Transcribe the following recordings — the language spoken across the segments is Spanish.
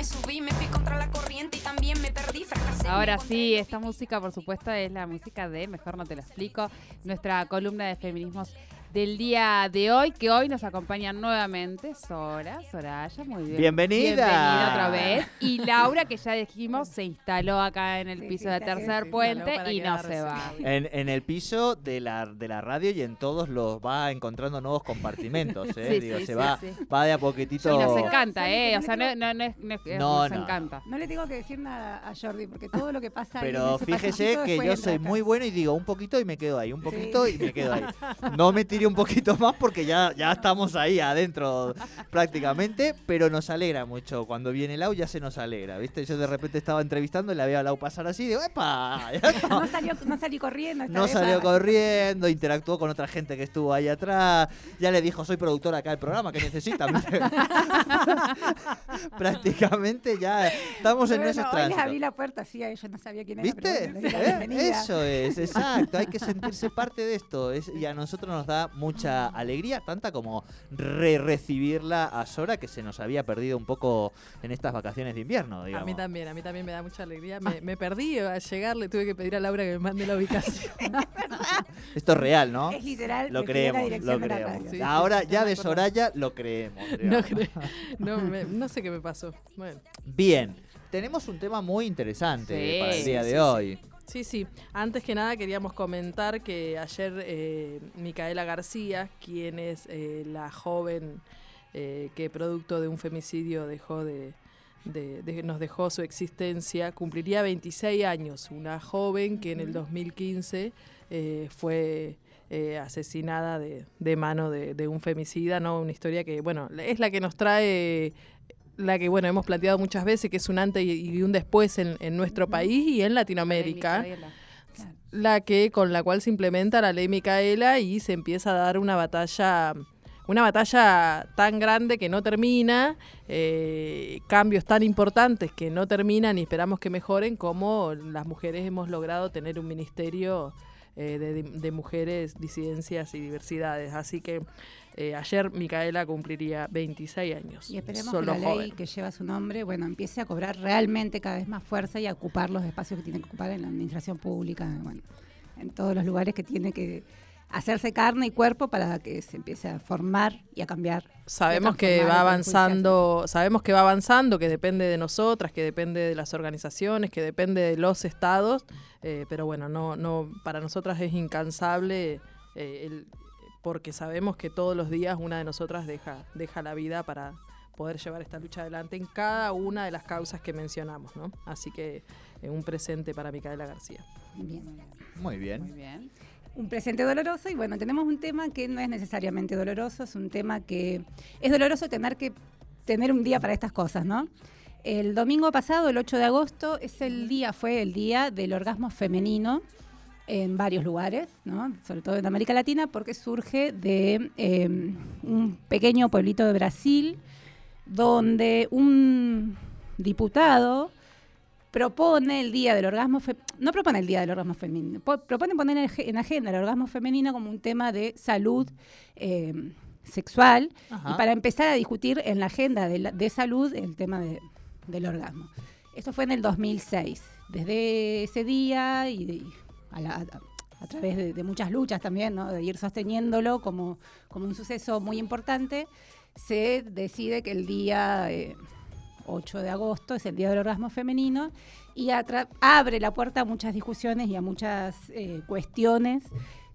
me subí, me fui contra la corriente y también me perdí, fracasé. Ahora sí, esta música, por supuesto, es la música de Mejor No Te Lo Explico, nuestra columna de feminismos del día de hoy, que hoy nos acompaña nuevamente Sora, Soraya, muy bien. Bienvenida. Bienvenida otra vez. Y Laura, que ya dijimos, se instaló acá en el Sí, piso sí, de tercer puente y no se va. En, en el piso de la, de la radio y en todos los va encontrando nuevos compartimentos, ¿eh? Sí, Digo, sí, se sí, va, sí. va de a poquitito. Y nos encanta, ¿sabes ¿eh? O sea, no, no, no es- no es- No, nos no. encanta. No le tengo que decir nada a Jordi porque todo lo que pasa Pero ese fíjese que yo soy acá. muy bueno y digo un poquito y me quedo ahí, un Sí. poquito y me quedo ahí. No me tire un poquito más porque ya, ya estamos ahí adentro prácticamente, pero nos alegra mucho. Cuando viene Lau ya se nos alegra, ¿viste? Yo de repente estaba entrevistando y la veo a Lau pasar así digo, ¡epa! No salió, no salí corriendo. esta No vez, salió ah, corriendo, interactuó con otra gente que estuvo ahí atrás. Ya le dijo, soy productora acá del programa, que necesita? Prácticamente ya estamos en bueno, ese Hoy les tránsito. abrí la puerta a ellos, no sabía quién era. ¿Viste? pero ¿Eh? Eso es, exacto. Hay que sentirse parte de esto. Es- y a nosotros nos da mucha alegría, tanta como re recibirla a Sora, que se nos había perdido un poco en estas vacaciones de invierno. A Digamos. mí también, a mí también me da mucha alegría. Me, me perdí al llegar, le tuve que pedir a Laura que me mande la ubicación. Esto es real, ¿no? Es literal. Lo creemos, lo creemos. Sí, Ahora sí, ya de. Soraya lo creemos. No, me- no sé qué me pasó. Bueno, Bien, tenemos un tema muy interesante Sí, para el día sí, de sí, hoy. Sí, sí. Antes que nada queríamos comentar que ayer eh, Micaela García, quien es eh, la joven eh, que producto de un femicidio dejó de, de- de- nos dejó su existencia, cumpliría 26 años. Una joven que en el 2015 eh, fue eh, asesinada de, de mano de, de un femicida, ¿no? Una historia que, bueno, es la que nos trae la que bueno hemos planteado muchas veces que es un antes y un después en, en nuestro país y en Latinoamérica la que con la cual se implementa la ley Micaela y se empieza a dar una batalla una batalla tan grande que no termina eh, cambios tan importantes que no terminan y esperamos que mejoren como las mujeres hemos logrado tener un ministerio eh, de, de mujeres disidencias y diversidades. Así que eh, ayer Micaela cumpliría 26 años Y esperemos Solo que la ley joven. que lleva su nombre, bueno, empiece a cobrar realmente cada vez más fuerza y a ocupar los espacios que tiene que ocupar en la administración pública, bueno, en todos los lugares que tiene que hacerse carne y cuerpo para que se empiece a formar y a cambiar. Sabemos que va avanzando, sabemos que va avanzando, que depende de nosotras, que depende de las organizaciones, que depende de los estados, eh, pero bueno, no, no, para nosotras es incansable eh, el- porque sabemos que todos los días una de nosotras deja, deja la vida para poder llevar esta lucha adelante en cada una de las causas que mencionamos, ¿no? Así que eh, un presente para Micaela García. Bien. Muy bien. un presente doloroso y bueno, tenemos un tema que no es necesariamente doloroso, es un tema que es doloroso tener que tener un día para estas cosas, ¿no? El domingo pasado, el 8 de agosto, es el día, fue el día del orgasmo femenino en varios lugares, ¿no? sobre todo en América Latina, porque surge de eh, un pequeño pueblito de Brasil, donde un diputado propone el día del orgasmo no propone el día del orgasmo femenino po- propone poner en ag- en agenda el orgasmo femenino como un tema de salud eh, sexual Ajá. y para empezar a discutir en la agenda de, la- de salud el tema de- del orgasmo esto fue en el 2006 desde ese día y a, la- a- través de, de muchas luchas también ¿no? de ir sosteniéndolo como, como un suceso muy importante se decide que el día eh, 8 de agosto es el Día del Orgasmo Femenino y abre la puerta a muchas discusiones y a muchas eh, cuestiones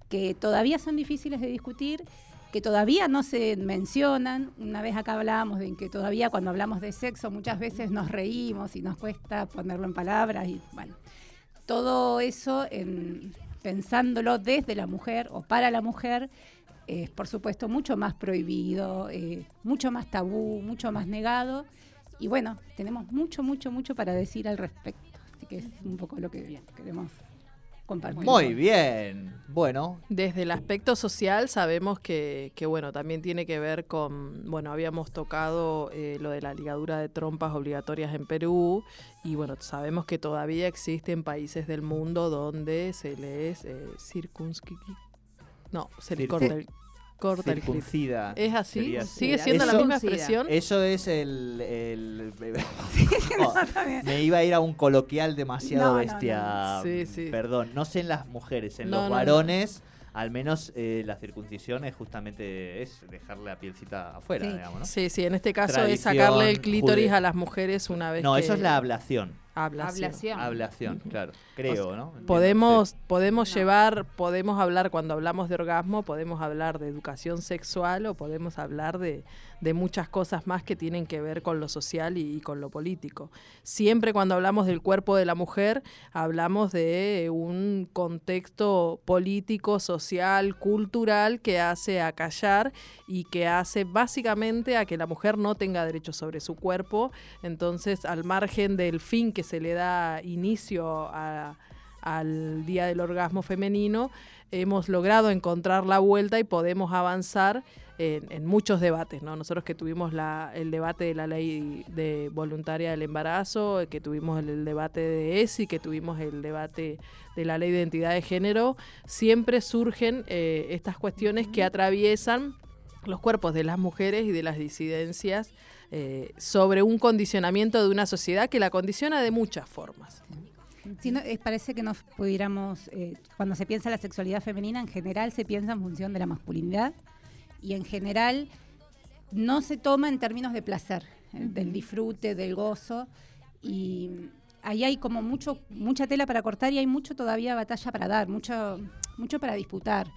que todavía son difíciles de discutir, que todavía no se mencionan. Una vez acá hablábamos de que todavía cuando hablamos de sexo muchas veces nos reímos y nos cuesta ponerlo en palabras y bueno, todo eso en- pensándolo desde la mujer o para la mujer es por supuesto mucho más prohibido, eh, mucho más tabú, mucho más negado. Y bueno, tenemos mucho, mucho, mucho para decir al respecto. Así que es un poco lo que queremos Muy bien. Bueno, Desde el aspecto social sabemos que, que, bueno, también tiene que ver con, bueno, habíamos tocado eh, lo de la ligadura de trompas obligatorias en Perú y bueno, sabemos que todavía existen países del mundo donde se les eh, circunscri- No, se les Cir- corta el... Corta el clítoris. circuncida. ¿Es así? sería- ¿Sigue siendo la misma expresión? Eso es el. el- Oh, me iba a ir a un coloquial demasiado No, bestia. no. Sí, sí. Perdón, no sé en las mujeres, en No, los no, no. varones. Al menos eh, la circuncisión es justamente es dejar la pielcita afuera, Sí. digamos, ¿no? Sí, sí, en este caso es Tradición sacarle el clítoris a las mujeres una vez No, que eso es la ablación. Ablación. Ablación. Ablación, claro. Creo, ¿no? Entiendo, Podemos, sí. podemos No. llevar, podemos hablar cuando hablamos de orgasmo, podemos hablar de educación sexual o podemos hablar de, de muchas cosas más que tienen que ver con lo social y, y con lo político. Siempre cuando hablamos del cuerpo de la mujer, hablamos de un contexto político, social, cultural que hace acallar y que hace básicamente a que la mujer no tenga derecho sobre su cuerpo. Entonces, al margen del fin que se le da inicio al Día del Orgasmo Femenino, hemos logrado encontrar la vuelta y podemos avanzar en, muchos debates. ¿no? Nosotros que tuvimos la- el debate de la ley de voluntaria del embarazo, que tuvimos el, el debate de ESI, que tuvimos el debate de la ley de identidad de género, siempre surgen eh, estas cuestiones que atraviesan los cuerpos de las mujeres y de las disidencias eh, sobre un condicionamiento de una sociedad que la condiciona de muchas formas. No, eh, parece que nos pudiéramos, eh, cuando se piensa la sexualidad femenina, en general se piensa en función de la masculinidad y en general no se toma en términos de placer, del disfrute, del gozo. Y ahí hay como mucho mucha tela para cortar y hay mucho todavía batalla para dar, mucho mucho para disputar,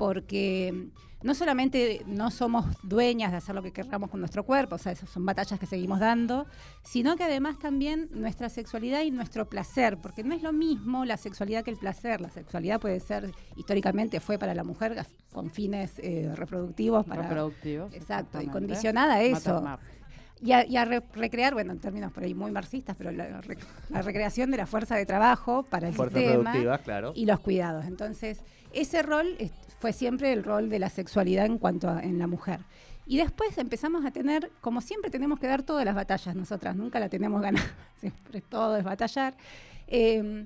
porque no solamente no somos dueñas de hacer lo que querramos con nuestro cuerpo, o sea, esas son batallas que seguimos dando, sino que además también nuestra sexualidad y nuestro placer, porque no es lo mismo la sexualidad que el placer. La sexualidad puede ser, históricamente fue para la mujer con fines eh, reproductivos, para, Reproductivos. exacto, y condicionada a eso. Y a, y a re- recrear, bueno, en términos por ahí muy marxistas, pero la, re- la recreación de la fuerza de trabajo para el Fuerza sistema productiva, claro. y los cuidados. Entonces, ese rol es- fue siempre el rol de la sexualidad en cuanto a en la mujer. Y después empezamos a tener, como siempre tenemos que dar todas las batallas nosotras, nunca la tenemos ganada, siempre todo es batallar. Eh,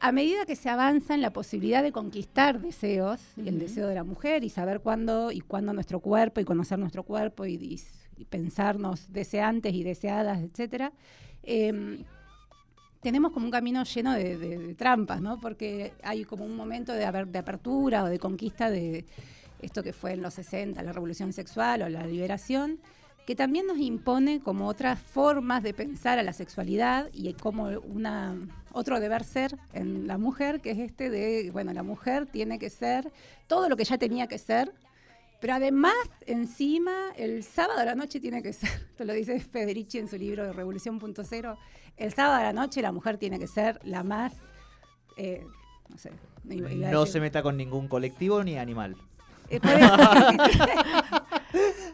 a medida que se avanza en la posibilidad de conquistar deseos, y el deseo de la mujer, y saber cuándo y cuándo nuestro cuerpo, y conocer nuestro cuerpo, y, y- y pensarnos deseantes y deseadas, etcétera, eh, tenemos como un camino lleno de, de- de trampas, ¿no? Porque hay como un momento de, de apertura o de conquista de esto que fue en los 60, la revolución sexual o la liberación, que también nos impone como otras formas de pensar a la sexualidad y como una otro deber ser en la mujer, que es este de, bueno, la mujer tiene que ser todo lo que ya tenía que ser, pero además, encima, el sábado a la noche tiene que ser, esto lo dice Federici en su libro de Revolución.0, el sábado a la noche la mujer tiene que ser la más, eh, no sé, iba- iba a No se meta con ningún colectivo ni animal. eh,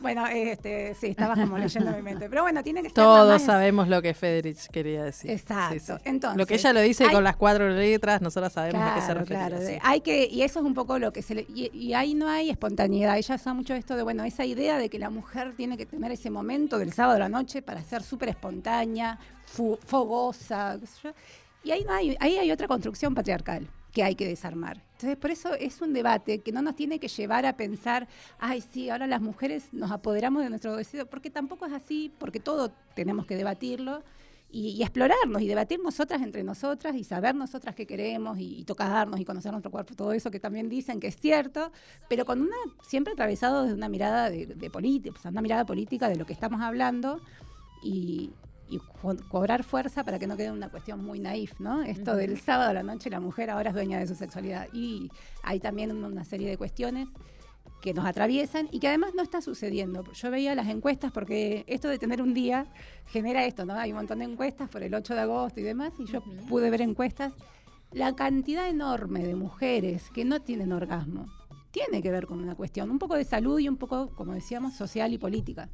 bueno, este, sí, estabas como leyendo mi mente, pero bueno, tiene que la Todos sabemos lo que Federich quería decir. Exacto. Sí, sí. Entonces, lo que ella lo dice hay- con las cuatro letras, nosotras sabemos a qué se Claro, refiere. claro. sí. Hay que, y eso es un poco lo que se le. Y, y ahí no hay espontaneidad. Ella usa mucho esto de, bueno, esa idea de que la mujer tiene que tener ese momento del sábado a la noche para ser súper espontánea, fogosa. qué sé yo. Y ahí, no hay, ahí hay otra construcción patriarcal que hay que desarmar. Entonces, por eso es un debate que no nos tiene que llevar a pensar, ay, sí, ahora las mujeres nos apoderamos de nuestro deseo, porque tampoco es así, porque todo tenemos que debatirlo y, y explorarnos y debatir nosotras entre nosotras y saber nosotras qué queremos y, y tocarnos y conocer nuestro cuerpo, todo eso que también dicen que es cierto, pero con una siempre atravesado desde una mirada de, de política, sea, una mirada política de lo que estamos hablando y, y co- cobrar fuerza para que no quede una cuestión muy naif, ¿no? Esto Ujú. del sábado a la noche la mujer ahora es dueña de su sexualidad y hay también una- serie de cuestiones que nos atraviesan y que además no está sucediendo. Yo veía las encuestas porque esto de tener un día genera esto, ¿no? Hay un montón de encuestas por el 8 de agosto y demás y yo Ujú. pude ver encuestas. La cantidad enorme de mujeres que no tienen orgasmo tiene que ver con una cuestión un poco de salud y un poco, como decíamos, social y política.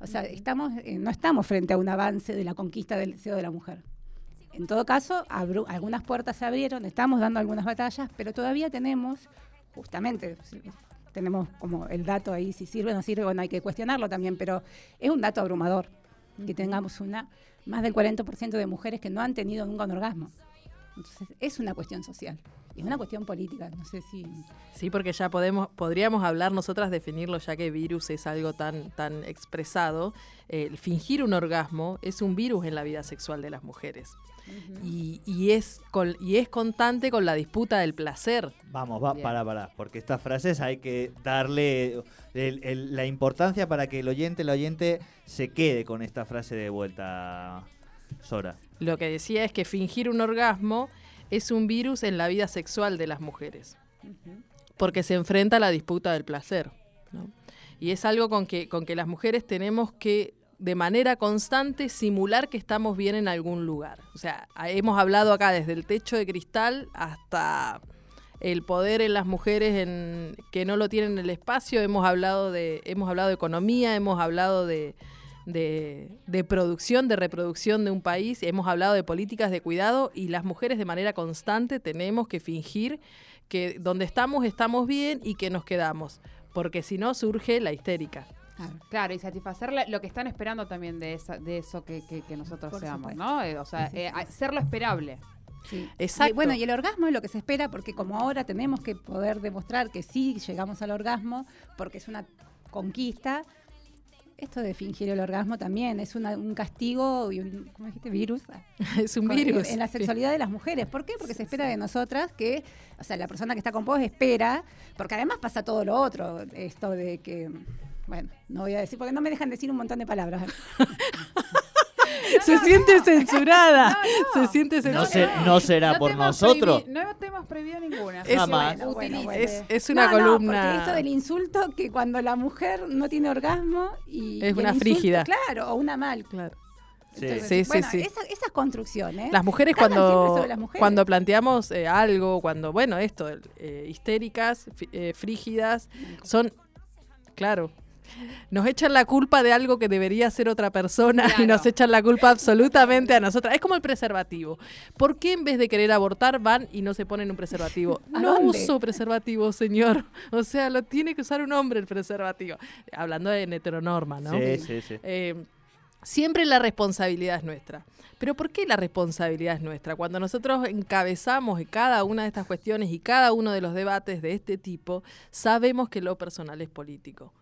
O sea, estamos, eh, no estamos frente a un avance de la conquista del deseo de la mujer. En todo caso, abru- algunas puertas se abrieron, estamos dando algunas batallas, pero todavía tenemos, justamente, tenemos como el dato ahí, si sirve o no sirve, bueno, hay que cuestionarlo también, pero es un dato abrumador que tengamos una más del 40% de mujeres que no han tenido nunca un orgasmo. Entonces, es una cuestión social. Y es una cuestión política. No sé si. Sí, porque ya podemos, podríamos hablar nosotras, definirlo, ya que virus es algo tan, tan expresado. Eh, el fingir un orgasmo es un virus en la vida sexual de las mujeres. y, y es con- y es constante con la disputa del placer. Vamos, va, Bien. para, para, porque estas frases hay que darle el- el- la importancia para que el oyente, el oyente se quede con esta frase de vuelta, Sora. Lo que decía es que fingir un orgasmo es un virus en la vida sexual de las mujeres. porque se enfrenta a la disputa del placer. ¿no? Y es algo con que, con que las mujeres tenemos que, de manera constante, simular que estamos bien en algún lugar. O sea, hemos hablado acá desde el techo de cristal hasta el poder en las mujeres en, que no lo tienen en el espacio, hemos hablado de, hemos hablado de economía, hemos hablado de, de, de producción, de reproducción de un país, hemos hablado de políticas de cuidado y las mujeres de manera constante tenemos que fingir que donde estamos estamos bien y que nos quedamos, porque si no surge la histérica. Claro. Claro, y satisfacer la- lo que están esperando también de, esa, de eso que, que- que nosotros Por seamos, supuesto. ¿no? Eh, o sea, eh, a- ser lo esperable. Sí. Exacto. Y bueno, y el orgasmo es lo que se espera, porque como ahora tenemos que poder demostrar que sí llegamos al orgasmo, porque es una conquista, esto de fingir el orgasmo también es una- un castigo y un, ¿cómo dijiste? Virus. es un con- virus. En la sexualidad de las mujeres. ¿Por qué? Porque se espera de nosotras que, o sea, la persona que está con vos espera, porque además pasa todo lo otro, esto de que, bueno, no voy a decir, porque no me dejan decir un montón de palabras. se siente censurada. No, no. Se siente No, censurada. se- no será No por nosotros. No hemos prohibido ninguna. Es- Jamás. Bueno, bueno, Utiliza. bueno. Es, es una No, no, columna. porque esto del insulto que cuando la mujer no tiene orgasmo y. Es y una insulto- frígida. Claro, o una mal. Claro. Sí. Entonces, Sí, sí, bueno, sí. esa- esas construcciones. Las mujeres cuando, sobre las mujeres. cuando planteamos eh, algo, cuando, bueno, esto, eh, histéricas, eh, frígidas, son, claro, nos echan la culpa de algo que debería ser otra persona y nos echan la culpa absolutamente a nosotras. Es como el preservativo. ¿Por qué en vez de querer abortar van y no se ponen un preservativo? ¿A No dónde? uso preservativo, señor. O sea, lo tiene que usar un hombre el preservativo. Hablando en heteronorma, ¿no? Sí, sí, sí. Eh, siempre la responsabilidad es nuestra. Pero ¿por qué la responsabilidad es nuestra? Cuando nosotros encabezamos cada una de estas cuestiones y cada uno de los debates de este tipo, sabemos que lo personal es político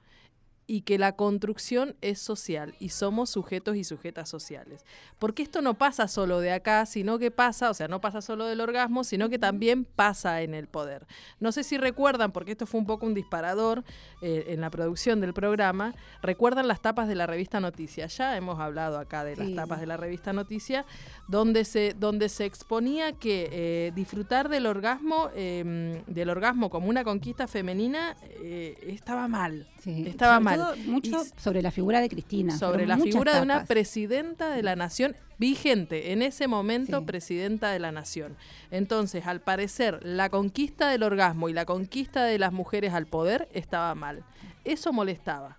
y que la construcción es social y somos sujetos y sujetas sociales. Porque esto no pasa solo de acá, sino que pasa, o sea, no pasa solo del orgasmo, sino que también pasa en el poder. No sé si recuerdan, porque esto fue un poco un disparador eh, en la producción del programa, recuerdan las tapas de la revista Noticia. Ya hemos hablado acá de las Sí. tapas de la revista Noticia, donde se, donde se exponía que eh, disfrutar del orgasmo, eh, del orgasmo como una conquista femenina, eh, estaba mal. Sí. Estaba Sobre mal. todo mucho Y- sobre la figura de Cristina. sobre la figura de una presidenta de la nación vigente, en ese momento Sí. presidenta de la nación. Entonces, al parecer, la conquista del orgasmo y la conquista de las mujeres al poder estaba mal. Eso molestaba.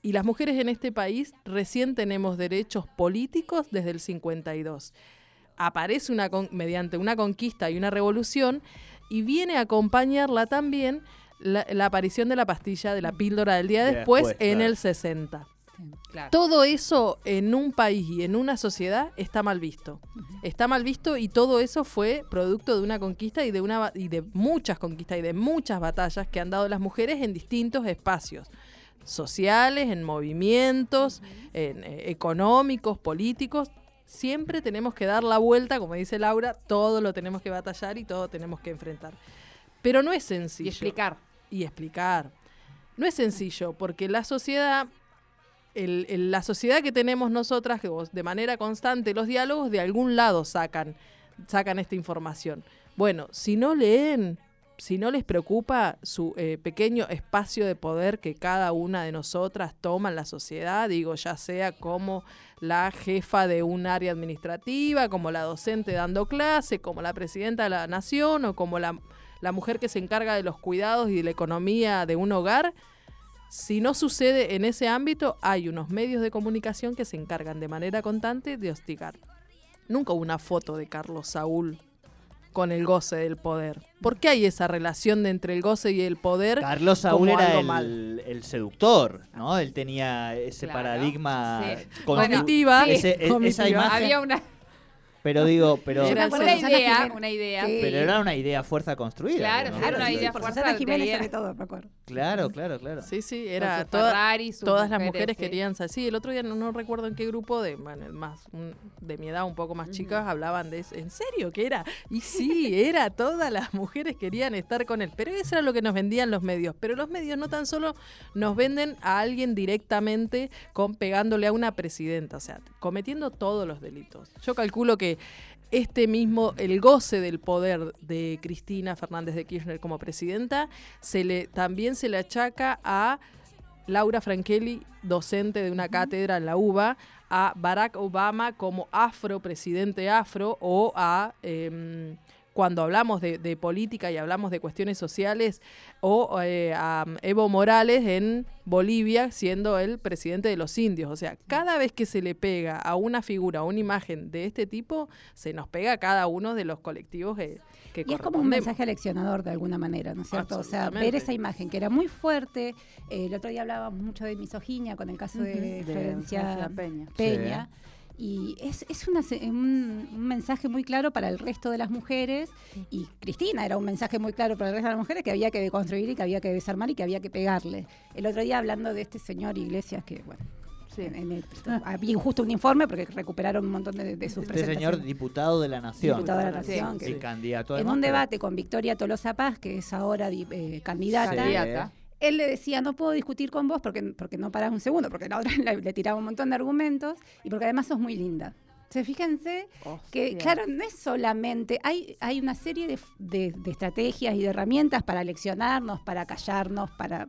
Y las mujeres en este país recién tenemos derechos políticos desde el 52. Aparece una con- mediante una conquista y una revolución y viene a acompañarla también la, la aparición de la pastilla de la píldora del día De después, después, en claro. el 60. Claro. Todo eso en un país y en una sociedad está mal visto. Está mal visto y todo eso fue producto de una conquista y de una y de muchas conquistas y de muchas batallas que han dado las mujeres en distintos espacios sociales, en movimientos, en, eh, económicos, políticos. Siempre tenemos que dar la vuelta, como dice Laura, todo lo tenemos que batallar y todo tenemos que enfrentar. Pero no es sencillo Y explicar. Y explicar. No es sencillo, porque la sociedad, la sociedad que tenemos nosotras, de manera constante, los diálogos de algún lado sacan, sacan esta información. Bueno, si no leen, si no les preocupa su eh, pequeño espacio de poder que cada una de nosotras toma en la sociedad, digo, ya sea como la jefa de un área administrativa, como la docente dando clase, como la presidenta de la nación o como la, la mujer que se encarga de los cuidados y de la economía de un hogar, si no sucede en ese ámbito, hay unos medios de comunicación que se encargan de manera constante de hostigar. Nunca hubo una foto de Carlos Saúl con el goce del poder. ¿Por qué hay esa relación de entre el goce y el poder? Carlos Saúl era el, mal. el seductor, ¿no? Él tenía ese Claro, paradigma sí. Sí. esa imagen. Había una. Pero digo, pero, Era me acuerdo una idea, Jiménez. una idea. Sí. pero era una idea fuerza construida. Claro, digamos. era una sí, idea por fuerza Susana de Jiménez idea. sobre todo, me acuerdo. Claro, claro, claro. Sí, sí, era toda- todas las mujeres sí. querían ser. Sí, el otro día no, no recuerdo en qué grupo de bueno, más un- de mi edad, un poco más chicas, hablaban de eso. ¿En serio que era? Y sí, era, todas las mujeres querían estar con él. Pero eso era lo que nos vendían los medios. Pero los medios no tan solo nos venden a alguien directamente con pegándole a una presidenta, o sea, cometiendo todos los delitos. Yo calculo que este mismo, el goce del poder de Cristina Fernández de Kirchner como presidenta, se le, también se le achaca a Laura Frankeli, docente de una cátedra en la UBA, a Barack Obama como afro-presidente afro o a... em, cuando hablamos de, de política y hablamos de cuestiones sociales, o eh, a Evo Morales en Bolivia siendo el presidente de los indios. O sea, cada vez que se le pega a una figura, a una imagen de este tipo, se nos pega a cada uno de los colectivos que, que Y es como un mensaje aleccionador de alguna manera, ¿no es cierto? O sea, ver esa imagen que era muy fuerte. eh, el otro día hablábamos mucho de misoginia con el caso de De Florencia Florencia Peña. Peña. Y es, es una se- un, un mensaje muy claro para el resto de las mujeres. Y Cristina era un mensaje muy claro para el resto de las mujeres que había que deconstruir y que había que desarmar y que había que pegarle. El otro día hablando de este señor Iglesias que, bueno, Sí. en- en el- había justo un informe porque recuperaron un montón de, de sus Este señor diputado de la Nación. Diputado de la Sí, Nación, Y que- candidato en un debate con Victoria Tolosa Paz, que es ahora di- eh, candidata, Sí. Candidata. Él le decía, no puedo discutir con vos porque, porque no parás un segundo, porque la otra le, le tiraba un montón de argumentos y porque además sos muy linda. Entonces, fíjense que, claro, no es solamente, hay, hay una serie de, de- de estrategias y de herramientas para leccionarnos, para callarnos, para...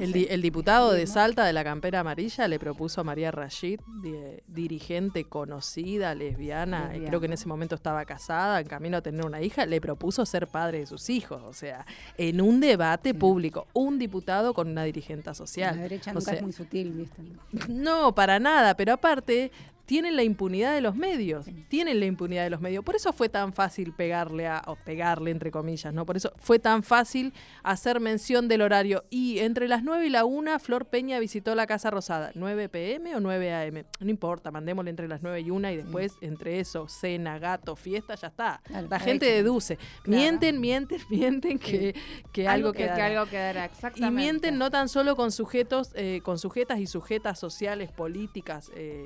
El, sé. di- el diputado de. Salta de la campera amarilla le propuso a María Rashid, di- dirigente conocida, lesbiana, y creo que en ese momento estaba casada, en camino a tener una hija, le propuso ser padre de sus hijos. O sea, en un debate público, un diputado con una dirigente social. La derecha O nunca sea, es muy sutil, ¿viste? no, para nada, pero aparte tienen la impunidad de los medios, tienen la impunidad de los medios. Por eso fue tan fácil pegarle a, o pegarle entre comillas, ¿no? Por eso fue tan fácil hacer mención del horario. Y entre las 9 y la 1, Flor Peña visitó la Casa Rosada. ¿9 pm o 9 am? No importa, mandémosle entre las 9 y 1 y después entre eso, cena, gato, fiesta, ya está. Claro, la gente que- deduce. Mienten, mienten, mienten que, que algo, que, que quedará. algo quedará, exactamente. Y mienten no tan solo con sujetos, eh, con sujetas y sujetas sociales, políticas, eh,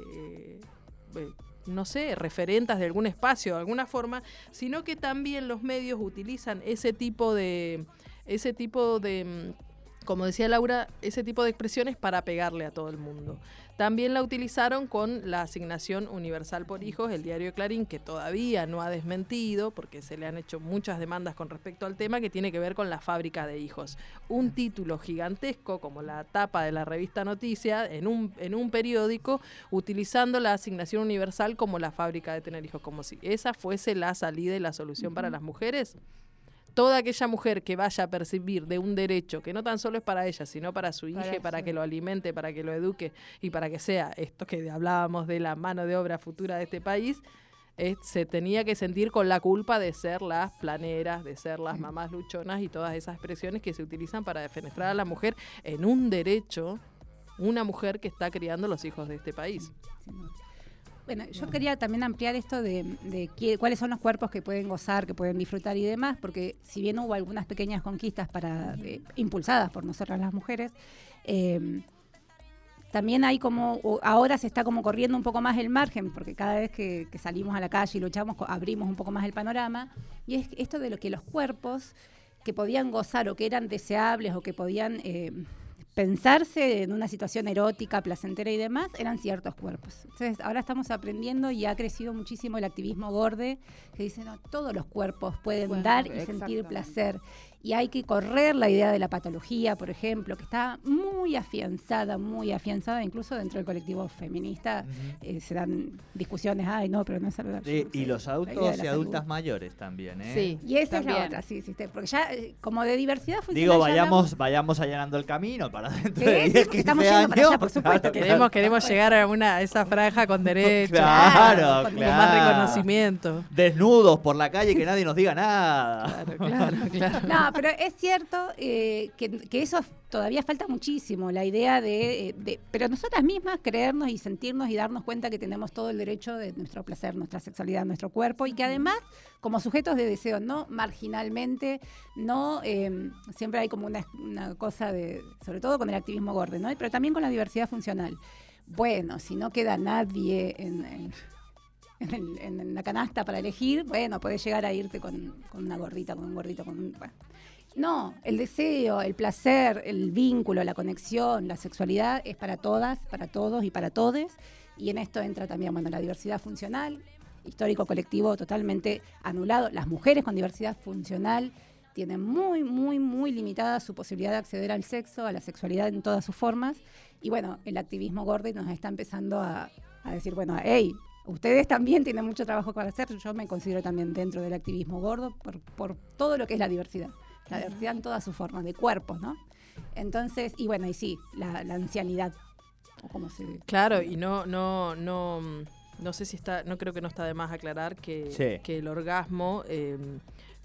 eh, no sé, referentas de algún espacio, de alguna forma, sino que también los medios utilizan ese tipo de, ese tipo de, mm, como decía Laura, ese tipo de expresiones para pegarle a todo el mundo. También la utilizaron con la asignación universal por hijos, el diario Clarín, que todavía no ha desmentido, porque se le han hecho muchas demandas con respecto al tema, que tiene que ver con la fábrica de hijos. Un título gigantesco, como la tapa de la revista Noticia, en un, en un periódico, utilizando la asignación universal como la fábrica de tener hijos, como si esa fuese la salida y la solución para las mujeres toda aquella mujer que vaya a percibir de un derecho que no tan solo es para ella, sino para su hija, Para que lo alimente, para que lo eduque y para que sea esto que hablábamos de la mano de obra futura de este país, se tenía que sentir con la culpa de ser las planeras, de ser las mamás luchonas y todas esas expresiones que se utilizan para defenestrar a la mujer en un derecho, una mujer que está criando los hijos de este país. Bueno, yo quería también ampliar esto de, de qué- cuáles son los cuerpos que pueden gozar, que pueden disfrutar y demás, porque si bien hubo algunas pequeñas conquistas para eh, impulsadas por nosotras las mujeres, eh, también hay como, ahora se está como corriendo un poco más el margen, porque cada vez que, que salimos a la calle y luchamos, abrimos un poco más el panorama, y es esto de lo que los cuerpos que podían gozar o que eran deseables o que podían eh, pensarse en una situación erótica, placentera y demás, eran ciertos cuerpos. Entonces, ahora estamos aprendiendo y ha crecido muchísimo el activismo gorde, que dice, no, todos los cuerpos pueden Bueno, dar y sentir placer. Y hay que correr la idea de la patología, por ejemplo, que está muy afianzada, muy afianzada, incluso dentro del colectivo feminista. eh, se dan discusiones, ay, no, pero no es saludable. Sí, Yo no y sé, los adultos y adultas salud. mayores también, ¿eh? Sí. Y esa es la otra, sí, sí, sí, porque ya eh, como de diversidad funcional Digo, ya vayamos, vayamos allanando el camino para dentro Sí, de sí, 10, porque 15 estamos yendo años. para allá, por supuesto. Claro, Queremos, queremos llegar a una a esa franja con derecho, Claro, con con claro. más reconocimiento. Desnudos por la calle que nadie nos diga nada. Claro, claro, claro. No, No, pero es cierto eh, que, que eso todavía falta muchísimo, la idea de, eh, de- Pero nosotras mismas creernos y sentirnos y darnos cuenta que tenemos todo el derecho de nuestro placer, nuestra sexualidad, nuestro cuerpo y que además, como sujetos de deseo, no marginalmente, no. eh, siempre hay como una, una cosa de. Sobre todo con el activismo gordo, ¿no? Pero también con la diversidad funcional. Bueno, si no queda nadie en. en- en, la canasta para elegir, bueno, podés llegar a irte con, una gordita, con un gordito, con un... No, el deseo, el placer, el vínculo, la conexión, la sexualidad es para todas, para todos y para todes. Y en esto entra también, bueno, la diversidad funcional, histórico colectivo totalmente anulado. Las mujeres con diversidad funcional tienen muy, muy, muy limitada su posibilidad de acceder al sexo, a la sexualidad en todas sus formas. Y bueno, el activismo gordo nos está empezando a, a decir, bueno, hey, ustedes también tienen mucho trabajo para hacer. Yo me considero también dentro del activismo gordo por, por todo lo que es la diversidad. La diversidad en todas sus formas, de cuerpos, ¿no? Entonces, y bueno, y sí, la, la ancianidad. O como se Claro, y no, no, no, no sé si está, no creo que no está de más aclarar que, Sí. que el orgasmo eh,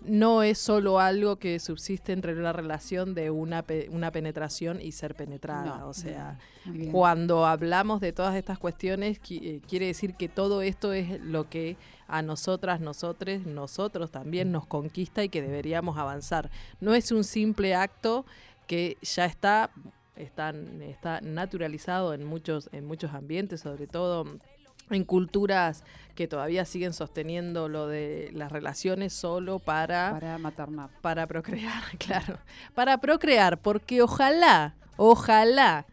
no es solo algo que subsiste entre una relación de una, pe- una penetración y ser penetrada. No. o sea, bien. cuando hablamos de todas estas cuestiones, qui- eh, quiere decir que todo esto es lo que a nosotras, nosotres, nosotros también nos conquista y que deberíamos avanzar. No es un simple acto que ya está, está, está naturalizado en muchos, en muchos ambientes, sobre todo en culturas que todavía siguen sosteniendo lo de las relaciones solo para Para maternar. para procrear, claro. Para procrear, porque ojalá, ojalá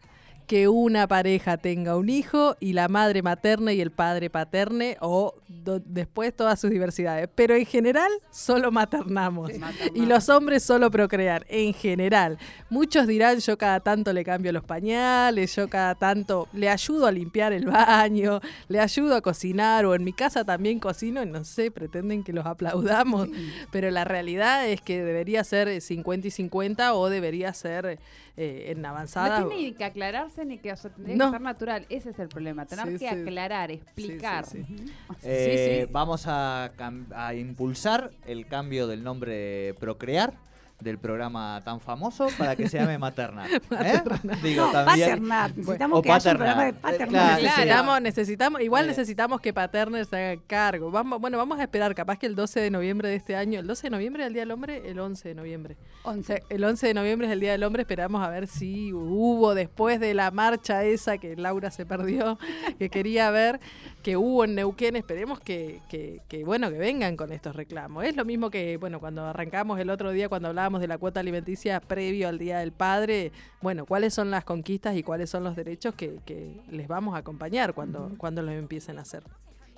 que una pareja tenga un hijo y la madre materna y el padre paterne o do- después todas sus diversidades. Pero en general solo maternamos. Y los hombres solo procrear, en general. Muchos dirán, yo cada tanto le cambio los pañales, yo cada tanto le ayudo a limpiar el baño, le ayudo a cocinar, o en mi casa también cocino, y no sé, pretenden que los aplaudamos. Pero la realidad es que debería ser eh, 50 y 50 o debería ser eh, en avanzada. No tiene ni que aclararse ni que, o sea, tendría No. que ser natural. Ese es el problema. Tener Sí, que sí. aclarar, explicar. sí, sí. Eh, Sí, sí. Vamos a, a impulsar el cambio del nombre Procrear del programa tan famoso para que se llame Materna. ¿eh? Digo, No, también. paternat. Necesitamos O que haya un programa de paternat. claro, Necesitamos, necesitamos, igual necesitamos que Paterner se haga cargo. Vamos, bueno, vamos a esperar, capaz que el 12 de noviembre de este año, el 12 de noviembre es el Día del Hombre, el 11 de noviembre. Once. El 11 de noviembre es el Día del Hombre, esperamos a ver si hubo después de la marcha esa que Laura se perdió, que quería ver, que hubo en Neuquén, esperemos que, que, que, bueno, que vengan con estos reclamos. Es lo mismo que, bueno, cuando arrancamos el otro día, cuando hablábamos de la cuota alimenticia previo al Día del Padre, bueno, cuáles son las conquistas y cuáles son los derechos que, que les vamos a acompañar cuando, cuando los empiecen a hacer.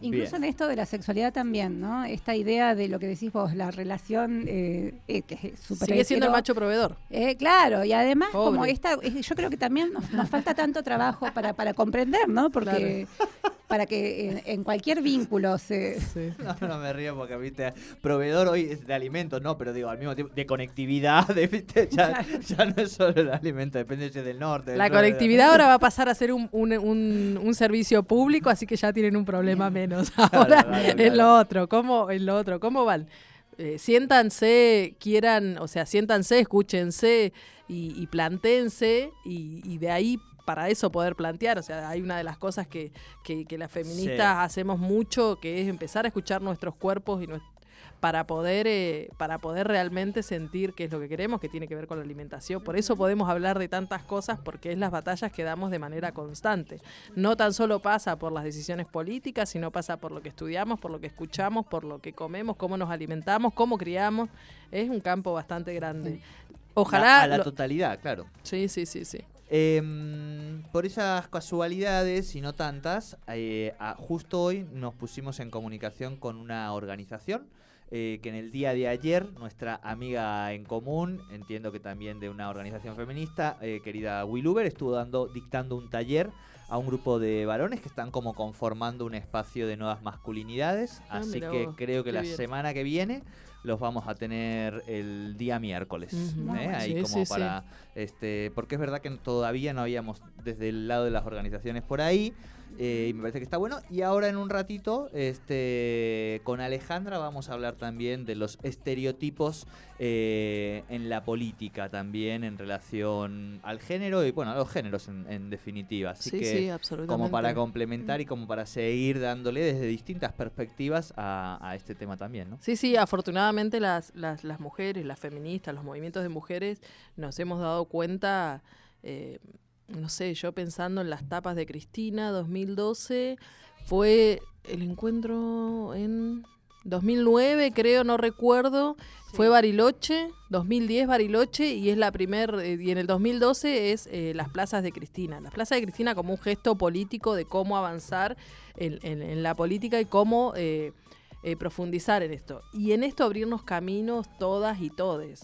Incluso Bien. en esto de la sexualidad también, ¿no? Esta idea de lo que decís vos, la relación eh, eh, que es súper Sigue siendo el macho proveedor. Eh, claro, y además como esta, eh, yo creo que también nos, nos falta tanto trabajo para, para comprender, ¿no? Porque para que en, en cualquier vínculo se... No, no me río porque, viste, proveedor hoy es de alimentos, no, pero digo, al mismo tiempo, de conectividad, de, ¿viste? Ya, ya no es solo el alimento, depende si es del norte. del La de- conectividad ahora va a pasar a ser un, un- un- un servicio público, así que ya tienen un problema menos. Ahora claro, en claro. lo otro, ¿cómo, en lo otro, ¿cómo van? Eh, siéntanse, quieran, o sea, siéntanse, escúchense y, y plantéense y, y de ahí para eso poder plantear, o sea, hay una de las cosas que, que- que las feministas Sí. hacemos mucho, que es empezar a escuchar nuestros cuerpos y para poder eh, para poder realmente sentir qué es lo que queremos, que tiene que ver con la alimentación. Por eso podemos hablar de tantas cosas, porque es las batallas que damos de manera constante. No tan solo pasa por las decisiones políticas, sino pasa por lo que estudiamos, por lo que escuchamos, por lo que comemos, cómo nos alimentamos, cómo criamos. Es un campo bastante grande. Ojalá... La- a la lo- totalidad, claro. Sí, sí, sí, sí. Em, por esas casualidades y no tantas, eh, justo hoy nos pusimos en comunicación con una organización eh, que en el día de ayer nuestra amiga en común, entiendo que también de una organización feminista, eh, querida Willuber, estuvo dando, dictando un taller a un grupo de varones que están como conformando un espacio de nuevas masculinidades. Ah, así que vos, creo que la bien. semana que viene los vamos a tener el día miércoles. ¿eh? Ahí Sí, como sí, sí. para este, porque es verdad que todavía no habíamos desde el lado de las organizaciones por ahí. Eh, y me parece que está bueno. Y ahora en un ratito, este, con Alejandra vamos a hablar también de los estereotipos eh, en la política también en relación al género y bueno, a los géneros en, en definitiva. Así sí, que sí, absolutamente. como para complementar y como para seguir dándole desde distintas perspectivas a, a este tema también, ¿no? Sí, sí, afortunadamente las, las, las mujeres, las feministas, los movimientos de mujeres, nos hemos dado cuenta, eh, no sé, yo pensando en las tapas de Cristina, 2012, fue el encuentro en 2009, creo, no recuerdo, fue Bariloche, 2010 Bariloche, y es la primer, eh, y en el 2012 es eh, las plazas de Cristina. Las plazas de Cristina como un gesto político de cómo avanzar en, en- en la política y cómo... eh, eh, profundizar en esto. Y en esto abrirnos caminos todas y todes.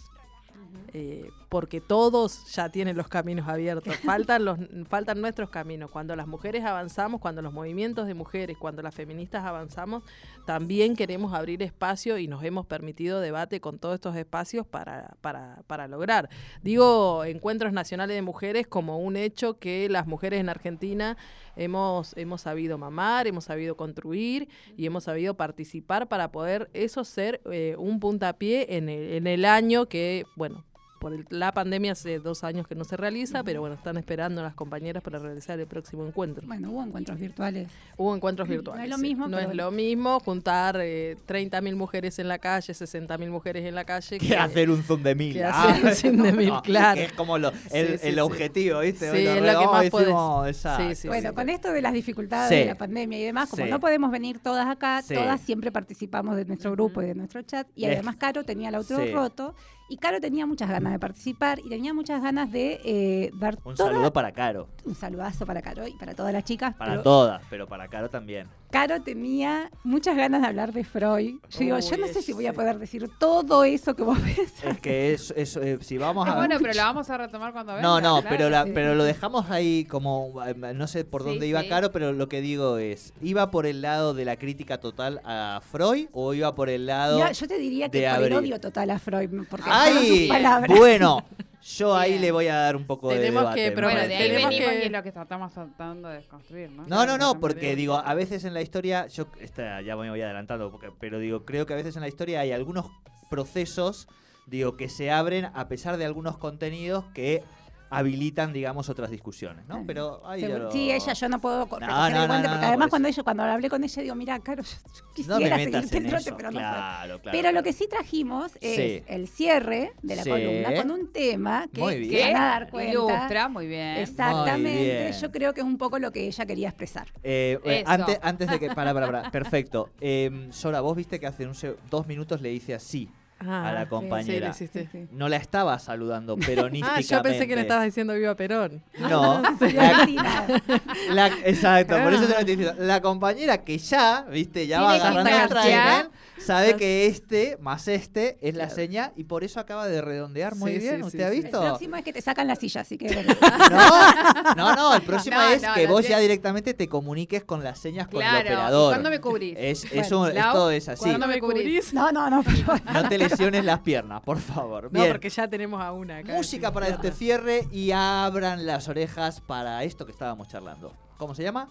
Eh, porque todos ya tienen los caminos abiertos. Faltan, los, faltan nuestros caminos. Cuando las mujeres avanzamos, cuando los movimientos de mujeres, cuando las feministas avanzamos, también queremos abrir espacio y nos hemos permitido debate con todos estos espacios para, para, para lograr. Digo, encuentros nacionales de mujeres como un hecho que las mujeres en Argentina hemos, hemos sabido mamar, hemos sabido construir y hemos sabido participar para poder eso ser eh, un puntapié en el, en el año que, bueno, por el- la pandemia hace dos años que no se realiza, pero bueno, están esperando las compañeras para realizar el próximo encuentro. Bueno, hubo encuentros virtuales. Hubo encuentros No es virtuales. lo sí. mismo, No pero es lo mismo juntar eh, 30.000 mujeres en la calle, 60.000 mujeres en la calle. Que hacer un zoom de mil. que hacer un zoom de mil, claro. Que es como lo- el, Sí, sí, el sí. objetivo, ¿viste? Sí, es lo que más y podés. decimos, exacto. Sí, sí, Bueno, sí. con esto de las dificultades Sí. de la pandemia y demás, como Sí. no podemos venir todas acá, Sí. todas siempre participamos de nuestro grupo y de nuestro chat. Y además Caro tenía el auto Sí. roto y Caro tenía muchas ganas de participar y tenía muchas ganas de eh, dar Un toda- saludo para Caro. un saludazo para Caro y para todas las chicas. Para pero todas, pero para Caro también. Caro tenía muchas ganas de hablar de Freud. Yo digo, yo no sé si voy a poder decir todo eso que vos ves. Es que es, es, eh, si vamos Ah, a... bueno, pero la vamos a retomar cuando venga. No, no, claro pero, que la- sí. pero lo dejamos ahí como, eh, no sé por Sí, dónde iba sí. Caro, pero lo que digo es, ¿iba por el lado de la crítica total a Freud o iba por el lado... Yo te diría que de por el odio total a Freud, porque ¡Ay! Bueno, yo ahí Bien. le voy a dar un poco de Tenemos debate. que probar- Bueno, de ahí Tenemos venimos que- y es lo que estamos tratando de desconstruir, ¿no? No, no, no, porque digo, a veces en la historia, yo esta, ya me voy adelantando, porque, pero digo, creo que a veces en la historia hay algunos procesos, digo, que se abren a pesar de algunos contenidos que habilitan, digamos, otras discusiones, ¿no? Pero ahí lo- Sí, ella, yo no puedo No, no, no, porque no, además cuando ella, cuando hablé con ella, digo, mira, Caro, yo No me quisiera metas seguirte en el trote, eso. pero no claro, claro. Pero lo que sí trajimos es Sí. el cierre de la Sí. columna con un tema que Muy van a dar cuenta. Ilustra, muy bien. Exactamente, bien. yo creo que es un poco lo que ella quería expresar. Eh, eh, antes, antes de que. Para, para, para. Perfecto. Eh, Sora, vos viste que hace un dos minutos le hice así Ah, a la compañera. sí, sí, sí. No la estaba saludando peronísticamente. Ah, yo pensé que le estabas diciendo viva Perón. No. La- la- exacto, por eso te Ah. lo estoy diciendo. La compañera que ya, viste, ya va agarrando el tren, sabe que este más este es la Claro. seña y por eso acaba de redondear muy Sí, bien. sí, ¿Usted sí, ha sí. El visto? próximo es que te sacan la silla, así que. No, no, no, el próximo No, es no, que vos ya directamente te comuniques con las señas con el Claro. ¿y operador. ¿Cuándo me cubrís? Es, Bueno, eso, Lau, esto es así. ¿cuándo me cubrís? No, no, no, pero No te lesiones las piernas, por favor. No, Bien. porque ya tenemos a una acá. Música para este cierre y abran las orejas para esto que estábamos charlando. ¿Cómo se llama?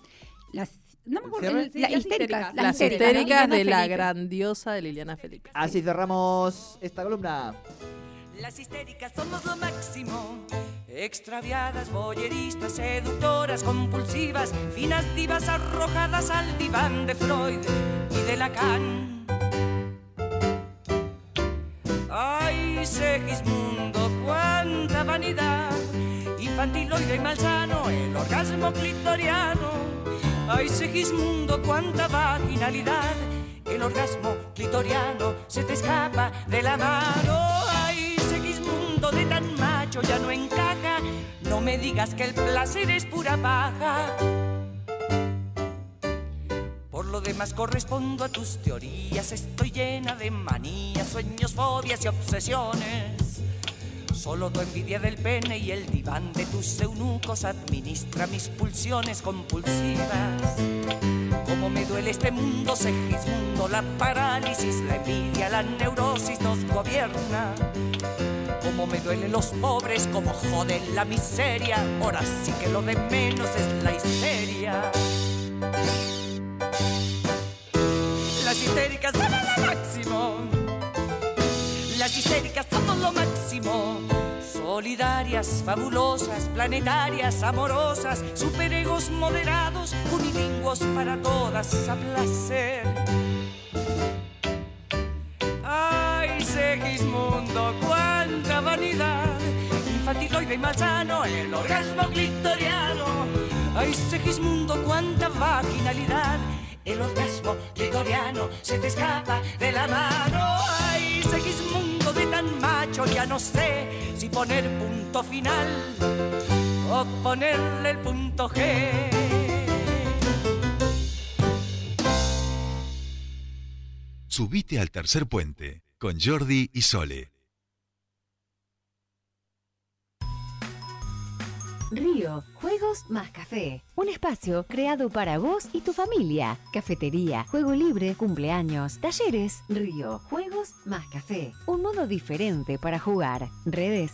las, no me acuerdo, el- Sí, las las histéricas. histéricas. Las histéricas, histéricas de Liliana la grandiosa de Liliana Felipe. Así cerramos esta columna. Las histéricas somos lo máximo. Extraviadas, boyeristas, seductoras, compulsivas, finas divas arrojadas al diván de Freud y de Lacan. Ay, Segismundo, cuánta vanidad, infantiloide y malsano, el orgasmo clitoriano. Ay, Segismundo, cuánta vaginalidad, el orgasmo clitoriano se te escapa de la mano. Ay, Segismundo, de tan macho ya no encaja, no me digas que el placer es pura paja. Lo demás correspondo a tus teorías, estoy llena de manías, sueños, fobias y obsesiones. Solo tu envidia del pene y el diván de tus eunucos administra mis pulsiones compulsivas. Como me duele este mundo, Segismundo, la parálisis, la envidia, la neurosis nos gobierna. Como me duelen los pobres, como joden la miseria, ahora sí que lo de menos es la histeria. Histéricas son lo máximo. Las histéricas, somos lo máximo. Solidarias, fabulosas, planetarias, amorosas, superegos moderados, unilingüos para todas a placer. Ay, Segismundo, cuánta vanidad, infantiloide y malsano, el orgasmo clitoriano. Ay, Segismundo, cuánta vaginalidad, el orgasmo clitoriano se te escapa de la mano. Ay, Segismundo de tan macho, ya no sé si poner punto final o ponerle el punto G. Subite al tercer puente con Jordi y Sole. Río, Juegos más Café. Un espacio creado para vos y tu familia. Cafetería, juego libre, cumpleaños, talleres. Río, Juegos más Café. Un modo diferente para jugar. Redes